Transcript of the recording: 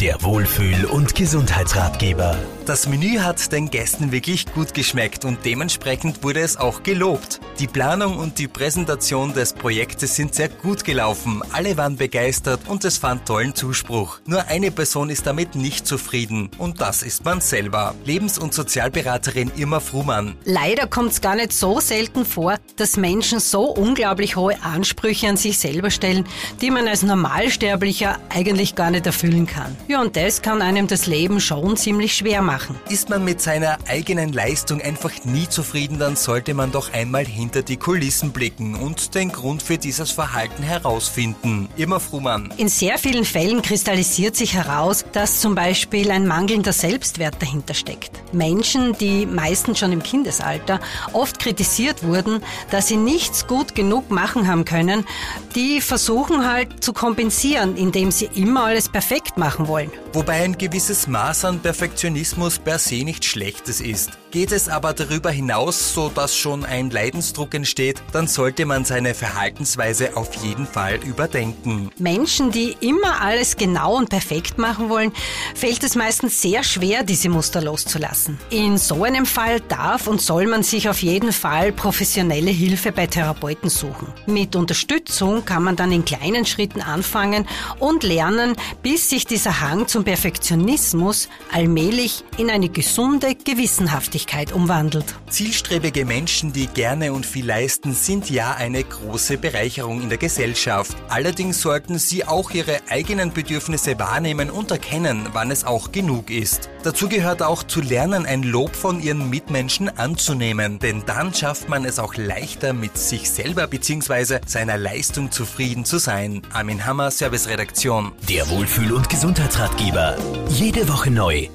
Der Wohlfühl- und Gesundheitsratgeber. Das Menü hat den Gästen wirklich gut geschmeckt und dementsprechend wurde es auch gelobt. Die Planung und die Präsentation des Projektes sind sehr gut gelaufen. Alle waren begeistert und es fand tollen Zuspruch. Nur eine Person ist damit nicht zufrieden und das ist man selber. Lebens- und Sozialberaterin Irma Frumann. Leider kommt es gar nicht so selten vor, dass Menschen so unglaublich hohe Ansprüche an sich selber stellen, die man als Normalsterblicher eigentlich gar nicht erfüllen kann. Ja, und das kann einem das Leben schon ziemlich schwer machen. Ist man mit seiner eigenen Leistung einfach nie zufrieden, dann sollte man doch einmal hinter die Kulissen blicken und den Grund für dieses Verhalten herausfinden. Immer Frumann. In sehr vielen Fällen kristallisiert sich heraus, dass zum Beispiel ein mangelnder Selbstwert dahinter steckt. Menschen, die meistens schon im Kindesalter oft kritisiert wurden, dass sie nichts gut genug machen haben können, die versuchen halt zu kompensieren, indem sie immer alles perfekt machen wollen. Wobei ein gewisses Maß an Perfektionismus per se nichts Schlechtes ist. Geht es aber darüber hinaus, so dass schon ein Leidensdruck entsteht, dann sollte man seine Verhaltensweise auf jeden Fall überdenken. Menschen, die immer alles genau und perfekt machen wollen, fällt es meistens sehr schwer, diese Muster loszulassen. In so einem Fall darf und soll man sich auf jeden Fall professionelle Hilfe bei Therapeuten suchen. Mit Unterstützung kann man dann in kleinen Schritten anfangen und lernen, bis sich dieser Hang zum Perfektionismus allmählich in eine gesunde Gewissenhaftigkeit umwandelt. Zielstrebige Menschen, die gerne und viel leisten, sind ja eine große Bereicherung in der Gesellschaft. Allerdings sollten sie auch ihre eigenen Bedürfnisse wahrnehmen und erkennen, wann es auch genug ist. Dazu gehört auch zu lernen, ein Lob von ihren Mitmenschen anzunehmen, denn dann schafft man es auch leichter, mit sich selber bzw. seiner Leistung zufrieden zu sein. Armin Hammer, Serviceredaktion. Der Wohlfühl- und Gesundheitsratgeber. Jede Woche neu